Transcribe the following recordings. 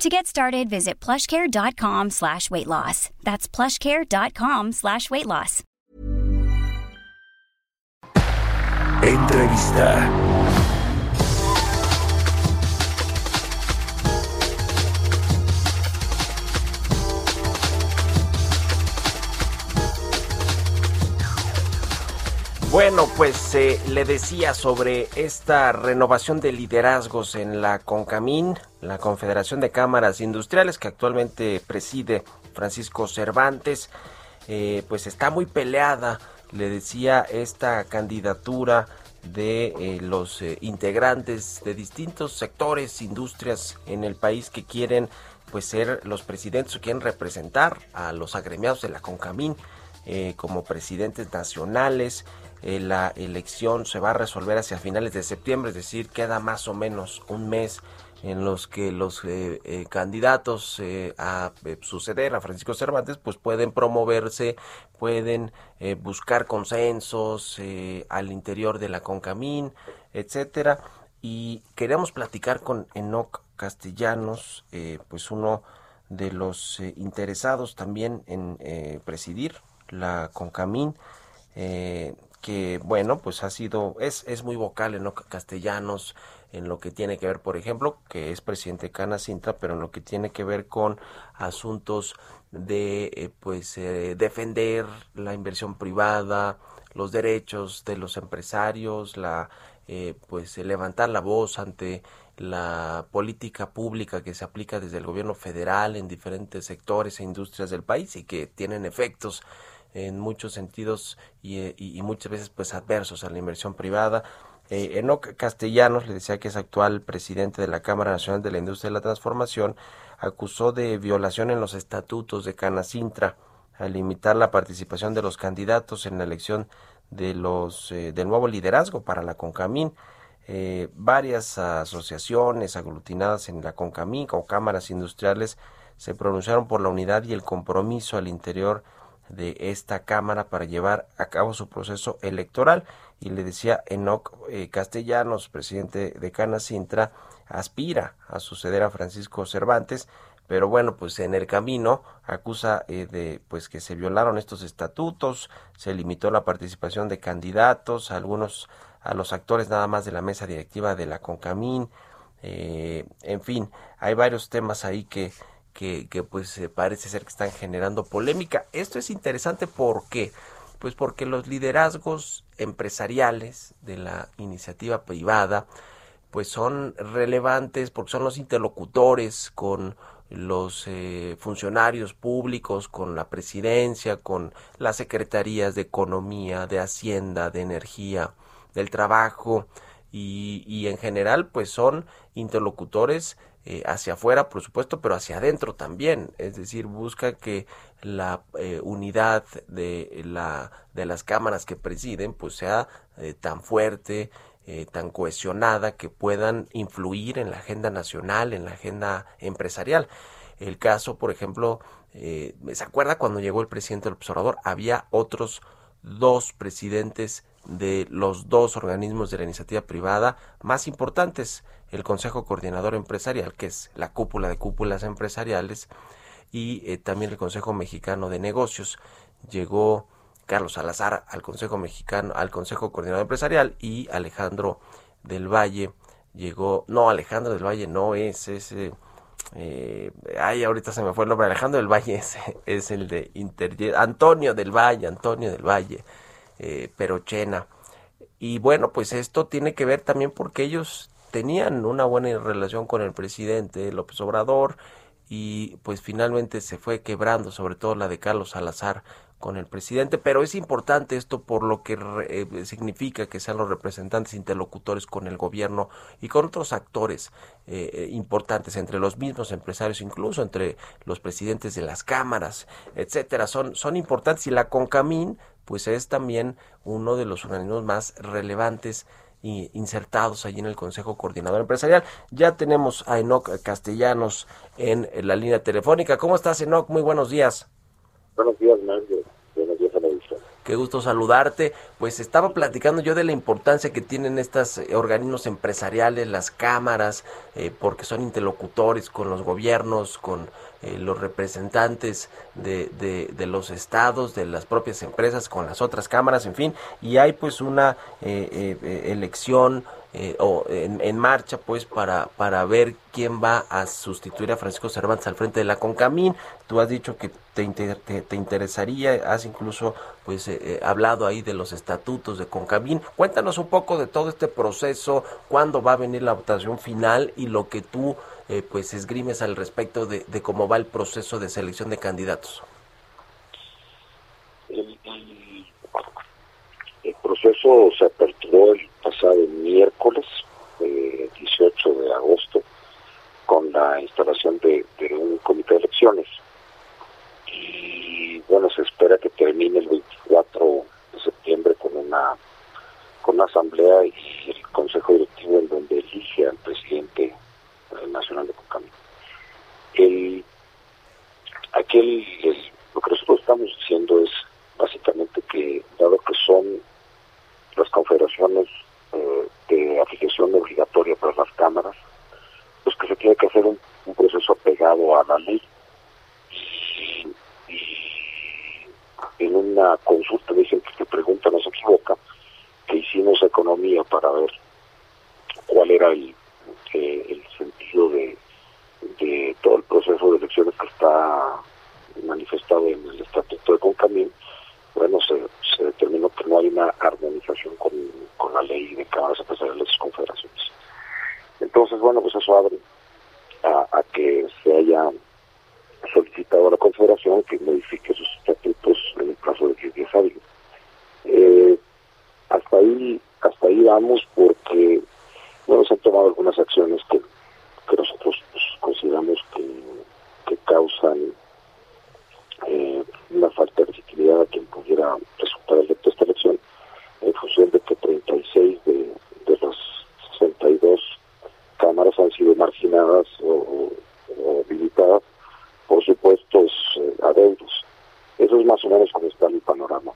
To get started, visit plushcare.com slash weight loss. That's plushcare.com slash weight loss. Entrevista. Bueno, pues eh, le decía sobre esta renovación de liderazgos en la CONCAMIN, la Confederación de Cámaras Industriales que actualmente preside Francisco Cervantes, eh, pues está muy peleada, le decía, esta candidatura de eh, los integrantes de distintos sectores, industrias en el país que quieren pues ser los presidentes o quieren representar a los agremiados de la CONCAMIN como presidentes nacionales. Eh, la elección se va a resolver hacia finales de septiembre, es decir, queda más o menos un mes en los que los eh, eh, candidatos a suceder a Francisco Cervantes pues pueden promoverse, pueden buscar consensos al interior de la Concamín, etcétera. Y queremos platicar con Enoc Castellanos, pues uno de los interesados también en presidir la Concamín que bueno, pues ha sido, es, es muy vocal en lo castellanos, en lo que tiene que ver, por ejemplo, que es presidente de Cana Cintra, pero en lo que tiene que ver con asuntos de, eh, pues, eh, defender la inversión privada, los derechos de los empresarios, la, eh, pues, levantar la voz ante la política pública que se aplica desde el gobierno federal en diferentes sectores e industrias del país y que tienen efectos en muchos sentidos y, y, muchas veces pues adversos a la inversión privada. Eh, Enoc Castellanos, le decía que es actual presidente de la Cámara Nacional de la Industria de la Transformación, acusó de violación en los estatutos de Canacintra al limitar la participación de los candidatos en la elección de los eh, del nuevo liderazgo para la CONCAMIN. Eh, varias asociaciones aglutinadas en la CONCAMIN o cámaras industriales se pronunciaron por la unidad y el compromiso al interior esta Cámara para llevar a cabo su proceso electoral. Y le decía Enoc eh, Castellanos, presidente de Canacintra, aspira a suceder a Francisco Cervantes, pero bueno, pues en el camino acusa eh, de pues que se violaron estos estatutos, se limitó la participación de candidatos, algunos a los actores nada más de la mesa directiva de la Concamín, eh, en fin, hay varios temas ahí que que, pues parece ser que están generando polémica. Esto es interesante porque pues porque los liderazgos empresariales de la iniciativa privada pues son relevantes porque son los interlocutores con los eh, funcionarios públicos, con la presidencia, con las secretarías de economía, de hacienda, de energía, del trabajo y, y en general pues son interlocutores eh, hacia afuera, por supuesto, pero hacia adentro también. Es decir, busca que la eh, unidad de, la, de las cámaras que presiden pues sea eh, tan fuerte, tan cohesionada, que puedan influir en la agenda nacional, en la agenda empresarial. El caso, por ejemplo, ¿se acuerda cuando llegó el presidente del observador? Había otros dos presidentes de los dos organismos de la iniciativa privada más importantes, el Consejo Coordinador Empresarial, que es la cúpula de cúpulas empresariales, y eh, también el Consejo Mexicano de Negocios. Llegó Carlos Salazar al Consejo Mexicano, al Consejo Coordinador Empresarial y Alejandro del Valle llegó, no, Alejandro del Valle no es ese, eh, ay, ahorita se me fue el nombre, Alejandro del Valle es, el de Interjet, Antonio del Valle, Antonio del Valle, eh, Perochena. Y bueno, pues esto tiene que ver también porque ellos tenían una buena relación con el presidente López Obrador y pues finalmente se fue quebrando, sobre todo la de Carlos Salazar con el presidente, pero es importante esto por lo que eh, significa que sean los representantes interlocutores con el gobierno y con otros actores eh, eh, importantes, entre los mismos empresarios, incluso entre los presidentes de las cámaras, etcétera, son, son importantes y la CONCAMIN pues es también uno de los organismos más relevantes y insertados allí en el Consejo Coordinador Empresarial. Ya tenemos a Enoc Castellanos en la línea telefónica. ¿Cómo estás, Enoc? Muy buenos días. Buenos días, Mario. Buenos días Qué gusto saludarte. Pues estaba platicando yo de la importancia que tienen estos eh, organismos empresariales, las cámaras, eh, porque son interlocutores con los gobiernos, con eh, los representantes de, de, los estados, de las propias empresas, con las otras cámaras, en fin, y hay pues una eh, eh, elección o en, marcha pues para, para ver quién va a sustituir a Francisco Cervantes al frente de la Concamín. Tú has dicho que te, te, interesaría, has incluso pues hablado ahí de los estatutos de Concamín. Cuéntanos un poco de todo este proceso, cuándo va a venir la votación final y lo que tú eh, pues esgrimes al respecto de, cómo va el proceso de selección de candidatos. El, proceso se aperturó el pasado miércoles, 18 de agosto, con la instalación de, un comité de elecciones. Y bueno, se espera que termine el 24 de septiembre con una con una asamblea y el consejo directivo en donde elige al presidente Nacional de Concamín. El, aquel, lo que nosotros estamos diciendo es básicamente que, dado que son las confederaciones eh, de afiliación obligatoria para las cámaras, pues que se tiene que hacer un, proceso pegado a la ley. Y, en una consulta dicen que pregunta no se equivoca, que hicimos economía para ver cuál era el el sentido de, de todo el proceso de elecciones que está manifestado en el Estatuto de Concamín, bueno, se, se determinó que no hay una armonización con, con la ley de cámaras empresariales y confederaciones. Entonces, bueno, pues eso abre a, a que solicitado a la Confederación que modifique sus estatutos en el plazo de 10 días hábiles. Eh, hasta ahí hasta ahí vamos porque bueno, se han tomado algunas acciones que, nosotros pues, consideramos que, causan eh, una falta de legitimidad a quien pudiera resultar electo esta elección, en función de que 36 de, de las 62 cámaras han sido marginadas o, por supuestos eh, adeudos. Eso es más o menos como está el panorama.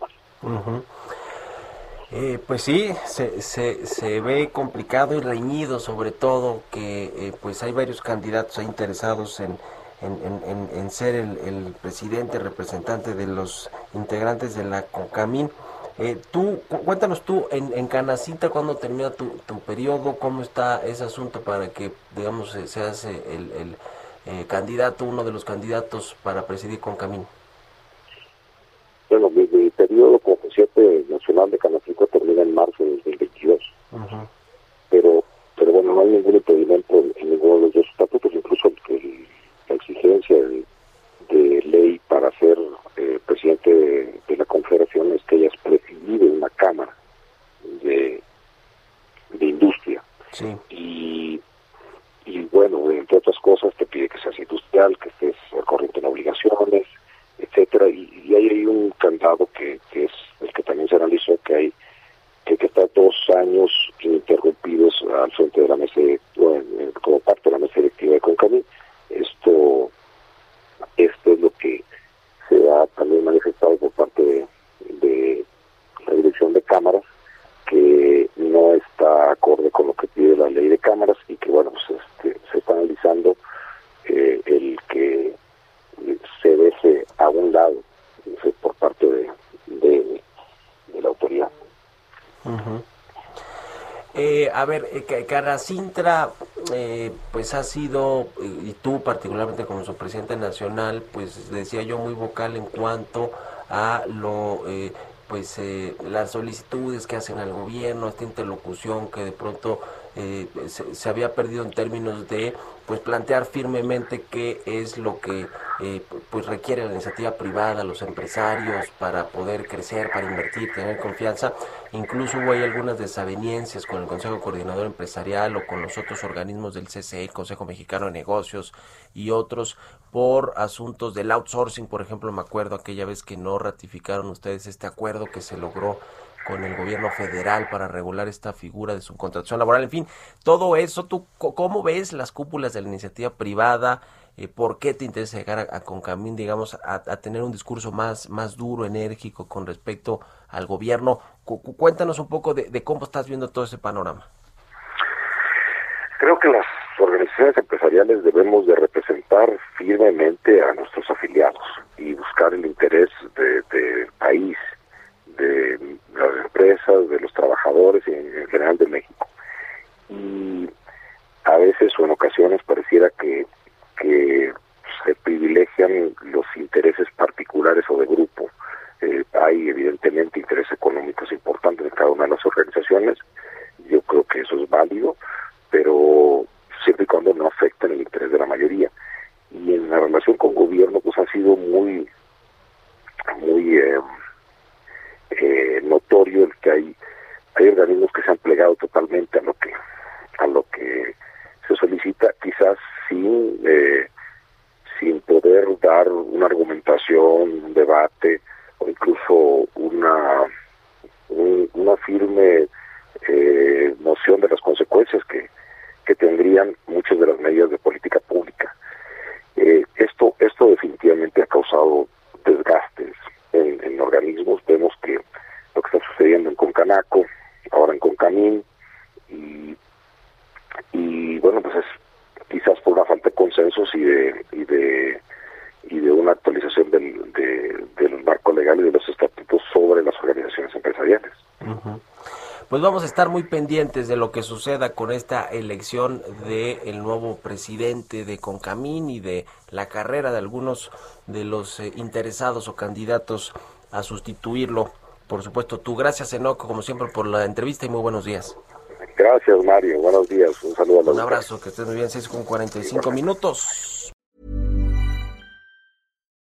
Eh, pues sí, se, se, se, ve complicado y reñido sobre todo que eh, pues hay varios candidatos interesados en, en, ser el, presidente, representante de los integrantes de la CONCAMIN. Eh, tú, cuéntanos tú, en, en Canacita, ¿cuándo termina tu, tu periodo? ¿Cómo está ese asunto para que, digamos, seas el, el candidato, uno de los candidatos para presidir CONCAMIN? Bueno, mi, mi periodo como presidente nacional de Canacinta termina en marzo de 2022. Pero pero bueno, no hay ningún impedimento en, ninguno de los dos estatutos, incluso la exigencia de, ley para ser eh, presidente de, la Confederación es que hayas presidido una Cámara de, de Industria. Y, y bueno, entre otras cosas, te pide que seas industrial, que estés corriente en obligaciones, etcétera y, ahí hay un candado que, también se analizó que hay que, que está dos años ininterrumpidos al frente de la mesa como parte de la mesa directiva de Concamí esto esto es lo que se ha también manifestado por parte de, la dirección de cámaras que no está acorde con lo que pide la ley de cámaras y que bueno pues este, se está analizando eh, el que se deje a un lado por parte de, de, la autoridad. Eh, a ver, eh, Caracintra, eh, pues ha sido, y tú particularmente como su presidente nacional, pues decía yo muy vocal en cuanto a lo, pues las solicitudes que hacen al gobierno, esta interlocución que de pronto se, se, había perdido en términos de pues plantear firmemente qué es lo que eh, pues requiere la iniciativa privada, los empresarios para poder crecer, para invertir, tener confianza. Incluso hubo ahí algunas desavenencias con el Consejo Coordinador Empresarial o con los otros organismos del CCE, Consejo Mexicano de Negocios y otros por asuntos del outsourcing, por ejemplo, me acuerdo aquella vez que no ratificaron ustedes este acuerdo que se logró con el gobierno federal para regular esta figura de subcontratación laboral. En fin, todo eso, ¿tú cómo ves las cúpulas de la iniciativa privada? Eh, ¿Por qué te interesa llegar a, Concamín, digamos, a, tener un discurso más, más duro, enérgico con respecto al gobierno? cuéntanos un poco de, cómo estás viendo todo ese panorama. Creo que las organizaciones empresariales debemos de representar firmemente a nuestros afiliados y buscar el interés del de país de las empresas, de los trabajadores y en general de México. Y a veces o en ocasiones pareciera que, se privilegian los intereses particulares o de grupo. Eh, hay evidentemente intereses económicos importantes en cada una de las organizaciones. Yo creo que eso es válido, pero siempre y cuando no afecten el interés de la mayoría. Y en la relación con gobierno, pues ha sido muy, muy eh, eh, notorio el que hay hay organismos que se han plegado totalmente a lo que a lo que se solicita quizás sin eh, sin poder dar una argumentación un debate o incluso una una firme eh, noción de las consecuencias que, que tendrían muchas de las medidas de política pública. Eh, esto esto definitivamente ha causado desgastes en, organismos. Vemos que lo que está sucediendo en Concanaco, ahora en Concamín, y, y bueno, pues es quizás por una falta de consensos y de, y de, y de una actualización del, del marco legal y de los estatutos sobre las organizaciones empresariales. Pues vamos a estar muy pendientes de lo que suceda con esta elección del el nuevo presidente de Concamín y de la carrera de algunos de los eh, interesados o candidatos a sustituirlo. Por supuesto, tú gracias Enoco, como siempre, por la entrevista y muy buenos días. Gracias Mario, buenos días, un saludo a los Un abrazo, que estés muy bien, 6 con 45 minutos.